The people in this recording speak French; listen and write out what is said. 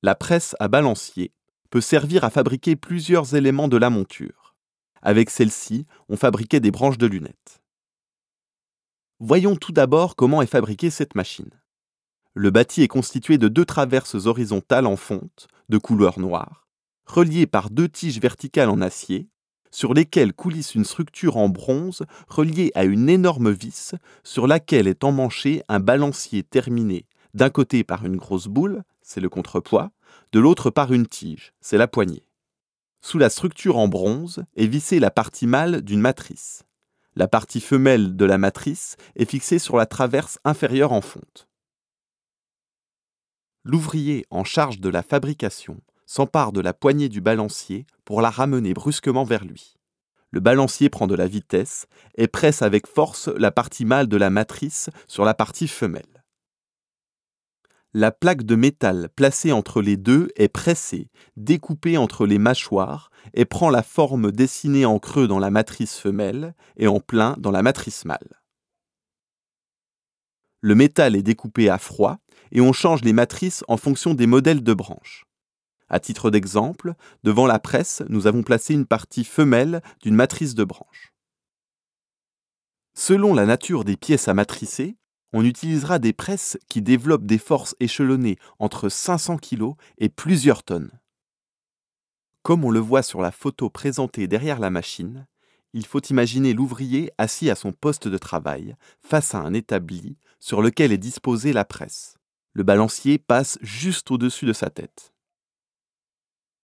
La presse à balancier peut servir à fabriquer plusieurs éléments de la monture. Avec celle-ci, on fabriquait des branches de lunettes. Voyons tout d'abord comment est fabriquée cette machine. Le bâti est constitué de deux traverses horizontales en fonte, de couleur noire, reliées par deux tiges verticales en acier, sur lesquelles coulisse une structure en bronze reliée à une énorme vis sur laquelle est emmanché un balancier terminé d'un côté par une grosse boule, c'est le contrepoids, de l'autre par une tige, c'est la poignée. Sous la structure en bronze est vissée la partie mâle d'une matrice. La partie femelle de la matrice est fixée sur la traverse inférieure en fonte. L'ouvrier en charge de la fabrication s'empare de la poignée du balancier pour la ramener brusquement vers lui. Le balancier prend de la vitesse et presse avec force la partie mâle de la matrice sur la partie femelle. La plaque de métal placée entre les deux est pressée, découpée entre les mâchoires et prend la forme dessinée en creux dans la matrice femelle et en plein dans la matrice mâle. Le métal est découpé à froid et on change les matrices en fonction des modèles de branches. À titre d'exemple, devant la presse, nous avons placé une partie femelle d'une matrice de branche. Selon la nature des pièces à matricer, on utilisera des presses qui développent des forces échelonnées entre 500 kg et plusieurs tonnes. Comme on le voit sur la photo présentée derrière la machine, il faut imaginer l'ouvrier assis à son poste de travail, face à un établi sur lequel est disposée la presse. Le balancier passe juste au-dessus de sa tête.